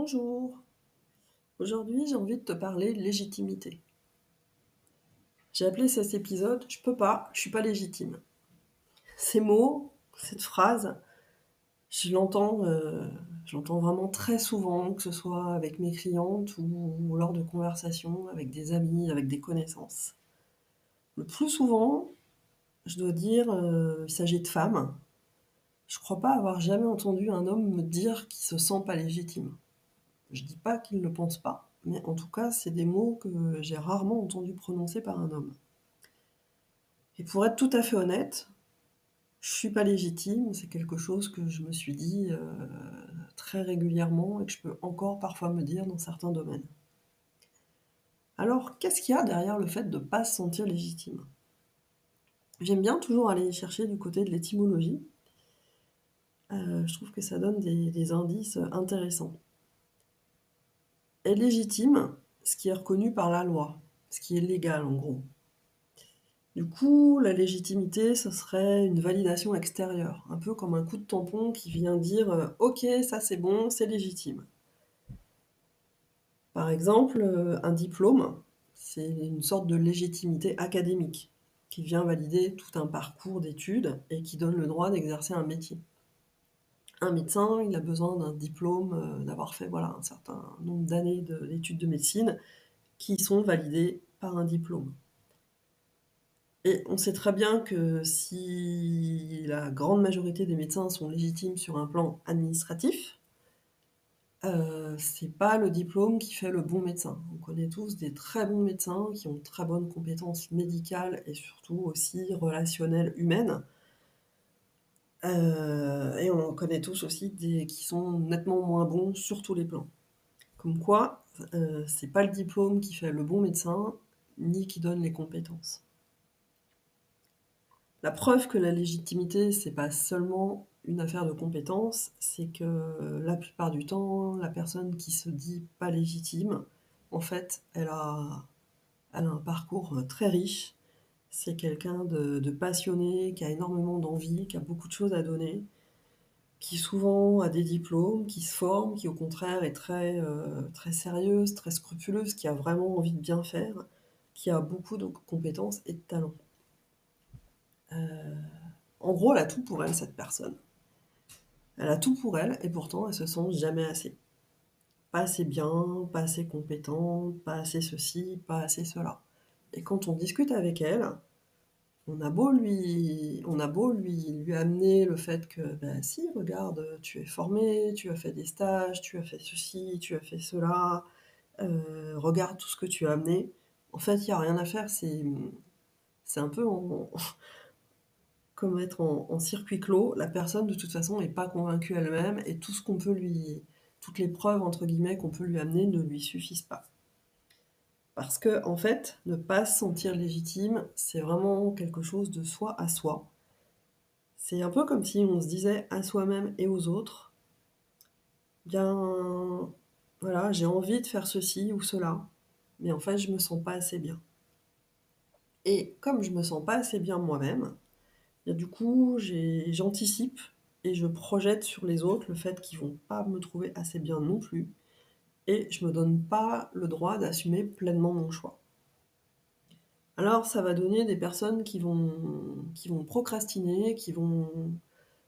Bonjour. Aujourd'hui, j'ai envie de te parler légitimité. J'ai appelé cet épisode Je peux pas, je suis pas légitime. Ces mots, cette phrase, je l'entends, euh, je l'entends vraiment très souvent, que ce soit avec mes clientes ou, lors de conversations avec des amis, avec des connaissances. Le plus souvent, je dois dire, euh, il s'agit de femmes. Je crois pas avoir jamais entendu un homme me dire qu'il se sent pas légitime. Je dis pas qu'il ne pense pas, mais en tout cas, c'est des mots que j'ai rarement entendus prononcer par un homme. Et pour être tout à fait honnête, je suis pas légitime, c'est quelque chose que je me suis dit euh, très régulièrement et que je peux encore parfois me dire dans certains domaines. Alors, qu'est-ce qu'il y a derrière le fait de ne pas se sentir légitime? J'aime bien toujours aller chercher du côté de l'étymologie. Euh, je trouve que ça donne des indices intéressants légitime ce qui est reconnu par la loi, ce qui est légal en gros. Du coup, la légitimité, ce serait une validation extérieure, un peu comme un coup de tampon qui vient dire euh, Ok, ça c'est bon, c'est légitime. Par exemple, euh, un diplôme, c'est une sorte de légitimité académique qui vient valider tout un parcours d'études et qui donne le droit d'exercer un métier un médecin, il a besoin d'un diplôme, euh, d'avoir fait voilà, un certain nombre d'années d'études de, médecine qui sont validées par un diplôme. Et on sait très bien que si la grande majorité des médecins sont légitimes sur un plan administratif, euh, c'est pas le diplôme qui fait le bon médecin. On connaît tous des très bons médecins qui ont très bonnes compétences médicales et surtout aussi relationnelles humaines, euh, et on connaît tous aussi des qui sont nettement moins bons sur tous les plans. Comme quoi, euh, c'est pas le diplôme qui fait le bon médecin, ni qui donne les compétences. La preuve que la légitimité, c'est pas seulement une affaire de compétences, c'est que la plupart du temps, la personne qui se dit pas légitime, en fait, elle a, elle a un parcours très riche, c'est quelqu'un de, passionné, qui a énormément d'envie, qui a beaucoup de choses à donner, qui souvent a des diplômes, qui se forme, qui au contraire est très, euh, très sérieuse, très scrupuleuse, qui a vraiment envie de bien faire, qui a beaucoup de compétences et de talents. Euh, en gros, elle a tout pour elle, cette personne. Elle a tout pour elle, et pourtant, elle se sent jamais assez. Pas assez bien, pas assez compétente, pas assez ceci, pas assez cela. Et quand on discute avec elle, on a beau lui, on a beau lui, lui amener le fait que, ben si, regarde, tu es formé, tu as fait des stages, tu as fait ceci, tu as fait cela, euh, regarde tout ce que tu as amené. En fait, il n'y a rien à faire, c'est, un peu comme être en, en, circuit clos. La personne, de toute façon, n'est pas convaincue elle-même et tout ce qu'on peut lui, toutes les preuves, entre guillemets, qu'on peut lui amener ne lui suffisent pas. Parce que, en fait, ne pas se sentir légitime, c'est vraiment quelque chose de soi à soi. C'est un peu comme si on se disait à soi-même et aux autres, bien, voilà, j'ai envie de faire ceci ou cela, mais en fait, je me sens pas assez bien. Et comme je me sens pas assez bien moi-même, du coup, j'anticipe et je projette sur les autres le fait qu'ils vont pas me trouver assez bien non plus et je me donne pas le droit d'assumer pleinement mon choix. Alors ça va donner des personnes qui vont, qui vont procrastiner, qui vont,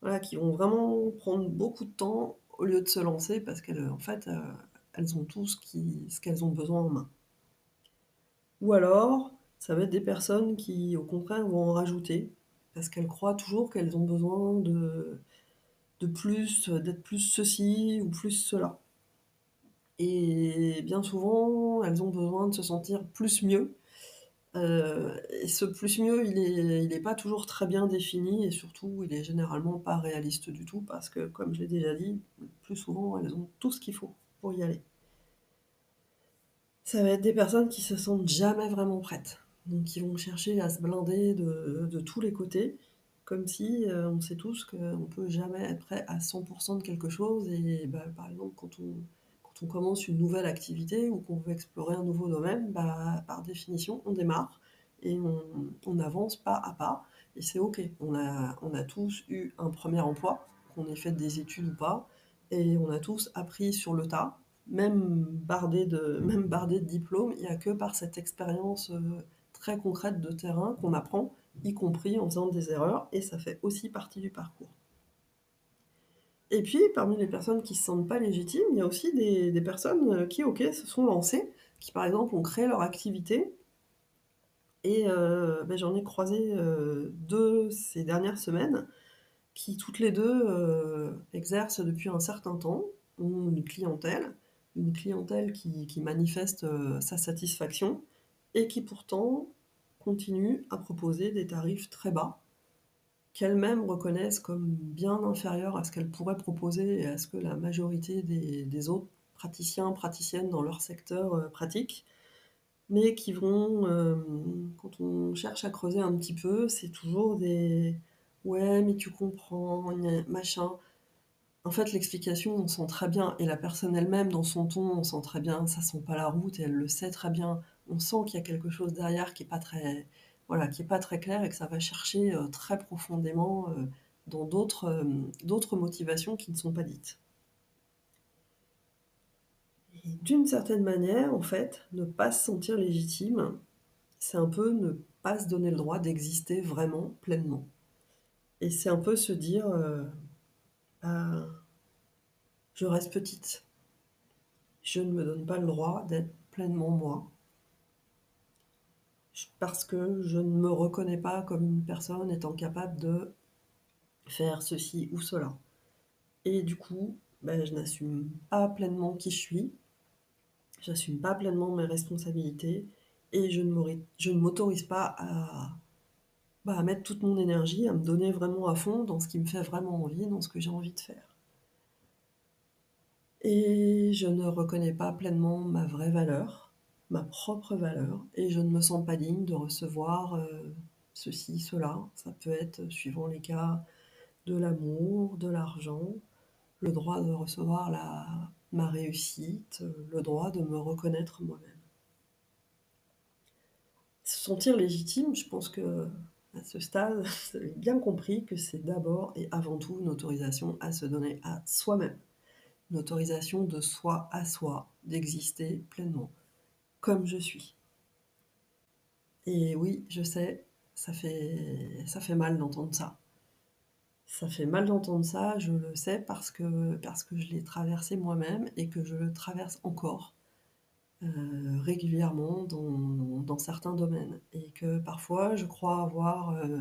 voilà, qui vont vraiment prendre beaucoup de temps au lieu de se lancer parce qu'elles fait, euh, elles ont tout ce qu'elles ont besoin en main. Ou alors, ça va être des personnes qui, au contraire, vont en rajouter parce qu'elles croient toujours qu'elles ont besoin de, de plus, d'être plus ceci ou plus cela. Et bien souvent, elles ont besoin de se sentir plus mieux. Euh, et ce plus mieux, il n'est pas toujours très bien défini et surtout, il est généralement pas réaliste du tout parce que, comme je l'ai déjà dit, plus souvent, elles ont tout ce qu'il faut pour y aller. Ça va être des personnes qui se sentent jamais vraiment prêtes. Donc, qui vont chercher à se blinder de, tous les côtés, comme si euh, on sait tous qu'on peut jamais être prêt à 100% de quelque chose. Et bah, par exemple, quand on, commence une nouvelle activité ou qu'on veut explorer un nouveau domaine, bah, par définition, on démarre et on, avance pas à pas. Et c'est OK. On a, on a tous eu un premier emploi, qu'on ait fait des études ou pas, et on a tous appris sur le tas. même bardé de, même bardé de diplômes, il n'y a que par cette expérience euh, très concrète de terrain qu'on apprend, y compris en faisant des erreurs, et ça fait aussi partie du parcours. Et puis, parmi les personnes qui ne se sentent pas légitimes, il y a aussi des, personnes euh, qui, ok, se sont lancées, qui par exemple ont créé leur activité, et euh, ben, j'en ai croisé euh, deux ces dernières semaines, qui toutes les deux exercent depuis un certain temps, ont une clientèle, une clientèle qui, manifeste sa satisfaction, et qui pourtant continue à proposer des tarifs très bas, qu'elles-mêmes reconnaissent comme bien inférieurs à ce qu'elles pourraient proposer et à ce que la majorité des, autres praticiens, praticiennes dans leur secteur euh, pratiquent, mais qui vont, euh, quand on cherche à creuser un petit peu, c'est toujours des ouais, mais tu comprends, machin. En fait, l'explication, on sent très bien, et la personne elle-même, dans son ton, on sent très bien, ça sent pas la route, et elle le sait très bien. On sent qu'il y a quelque chose derrière qui est pas très, voilà, qui est pas très clair et que ça va chercher euh, très profondément euh, dans d'autres euh, d'autres motivations qui ne sont pas dites. D'une certaine manière, en fait, ne pas se sentir légitime, c'est un peu ne pas se donner le droit d'exister vraiment pleinement. Et c'est un peu se dire, bah, je reste petite. Je ne me donne pas le droit d'être pleinement moi. Parce que je ne me reconnais pas comme une personne étant capable de faire ceci ou cela. Et du coup, ben, je n'assume pas pleinement qui je suis, j'assume pas pleinement mes responsabilités et je ne m'autorise pas bah, à mettre toute mon énergie, à me donner vraiment à fond dans ce qui me fait vraiment envie, dans ce que j'ai envie de faire. Et je ne reconnais pas pleinement ma vraie valeur, ma propre valeur, et je ne me sens pas digne de recevoir euh, ceci, cela. Ça peut être, suivant les cas, de l'amour, de l'argent, le droit de recevoir ma réussite, le droit de me reconnaître moi-même. Se sentir légitime, je pense que à ce stade, vous bien compris que c'est d'abord et avant tout une autorisation à se donner à soi-même. Une autorisation de soi à soi, d'exister pleinement, comme je suis. Et oui, je sais, ça fait, ça fait mal d'entendre ça. Ça fait mal d'entendre ça, je le sais parce que, parce que je l'ai traversé moi-même et que je le traverse encore euh, régulièrement dans, dans, certains domaines. Et que parfois je crois avoir euh,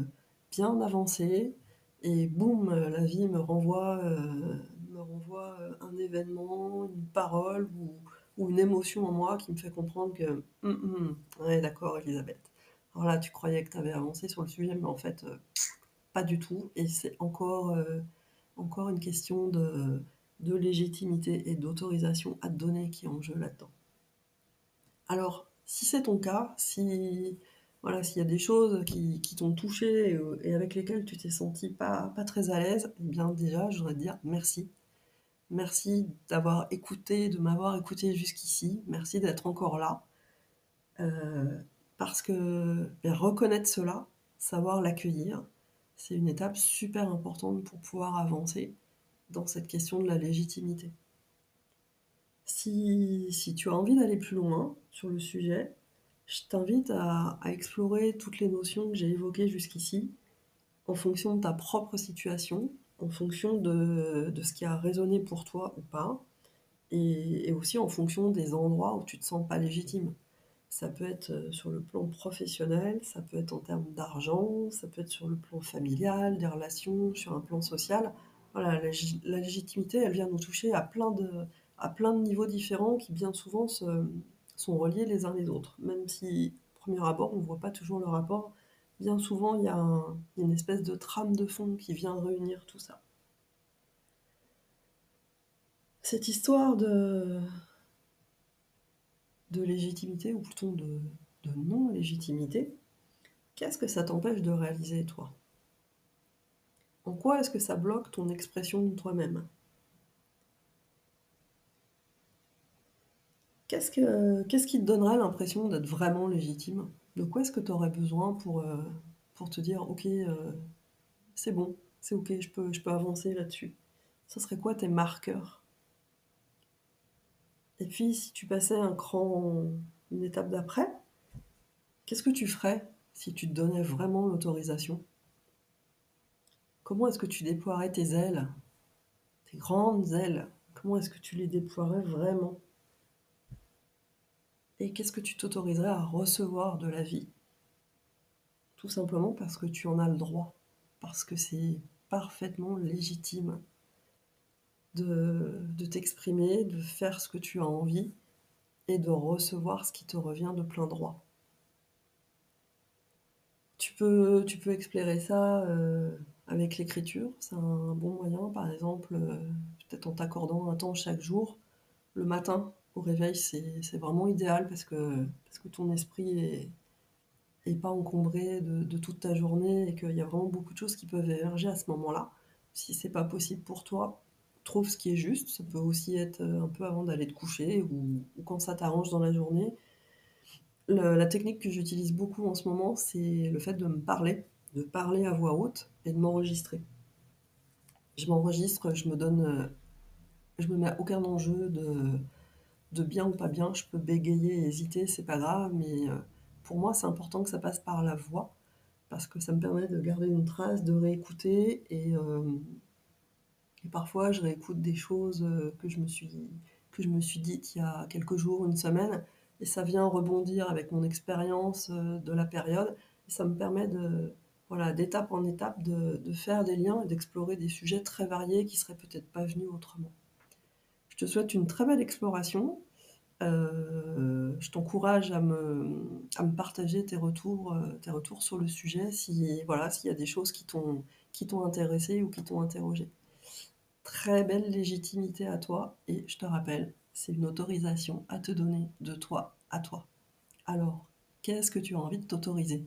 bien avancé et boum, la vie me renvoie, euh, me renvoie un événement, une parole ou, ou, une émotion en moi qui me fait comprendre que hum, hum, ouais, d'accord, Elisabeth. Alors là, tu croyais que tu avais avancé sur le sujet, mais en fait, pas du tout. Et c'est encore, euh, encore une question de, de légitimité et d'autorisation à te donner qui est en jeu là-dedans. Alors, si c'est ton cas, si voilà, s'il y a des choses qui, qui t'ont touché et, et, avec lesquelles tu t'es senti pas, pas très à l'aise, eh bien déjà, je voudrais te dire merci. Merci d'avoir écouté, de m'avoir écouté jusqu'ici. Merci d'être encore là. Euh, parce que ben, reconnaître cela, savoir l'accueillir, c'est une étape super importante pour pouvoir avancer dans cette question de la légitimité. Si, si tu as envie d'aller plus loin sur le sujet, je t'invite à, à, explorer toutes les notions que j'ai évoquées jusqu'ici en fonction de ta propre situation, en fonction de, ce qui a résonné pour toi ou pas, et, aussi en fonction des endroits où tu te sens pas légitime. Ça peut être euh, sur le plan professionnel, ça peut être en termes d'argent, ça peut être sur le plan familial, des relations, sur un plan social. Voilà, la, légitimité, elle vient nous toucher à plein de, niveaux différents qui bien souvent se, sont reliés les uns les autres. Même si, premier abord, on ne voit pas toujours le rapport, bien souvent, il y, a une espèce de trame de fond qui vient réunir tout ça. Cette histoire de, légitimité, ou plutôt de, non-légitimité, qu'est-ce que ça t'empêche de réaliser, toi? En quoi est-ce que ça bloque ton expression de toi-même? Qu'est-ce, que, qu'est-ce qui te donnerait l'impression d'être vraiment légitime? De quoi est-ce que tu aurais besoin pour, euh, pour te dire, ok, euh, c'est bon, c'est ok, je peux, je peux avancer là-dessus? Ça serait quoi tes marqueurs? Et puis, si tu passais un cran, une étape d'après, qu'est-ce que tu ferais si tu te donnais vraiment l'autorisation? Comment est-ce que tu déploierais tes ailes, tes grandes ailes Comment est-ce que tu les déploierais vraiment? Et qu'est-ce que tu t'autoriserais à recevoir de la vie? Tout simplement parce que tu en as le droit, parce que c'est parfaitement légitime de, t'exprimer, de faire ce que tu as envie et de recevoir ce qui te revient de plein droit. Tu peux, tu peux explorer ça euh, avec l'écriture, c'est un bon moyen, par exemple, euh, peut-être en t'accordant un temps chaque jour. Le matin, au réveil, c'est vraiment idéal parce que, parce que ton esprit est, pas encombré de, toute ta journée et qu'il y a vraiment beaucoup de choses qui peuvent émerger à ce moment-là. Si c'est pas possible pour toi, trouve ce qui est juste. Ça peut aussi être euh, un peu avant d'aller te coucher ou, quand ça t'arrange dans la journée. La technique que j'utilise beaucoup en ce moment, c'est le fait de me parler, de parler à voix haute et de m'enregistrer. Je m'enregistre, je me donne, euh, je me mets à aucun enjeu de, de bien ou pas bien. Je peux bégayer hésiter, c'est pas grave, mais euh, pour moi, c'est important que ça passe par la voix parce que ça me permet de garder une trace, de réécouter et, euh, parfois je réécoute des choses euh, que je me suis, que dites il y a quelques jours, une semaine, et ça vient rebondir avec mon expérience de la période, et ça me permet de, voilà, d'étape en étape de, de faire des liens et d'explorer des sujets très variés qui seraient peut-être pas venus autrement. Je te souhaite une très belle exploration. Euh, je t'encourage à me, partager tes retours, euh, tes retours sur le sujet si voilà, s'il y a des choses qui t'ont intéressé ou qui t'ont interrogé. Très belle légitimité à toi et je te rappelle, c'est une autorisation à te donner de toi à toi. Alors, qu'est-ce que tu as envie de t'autoriser?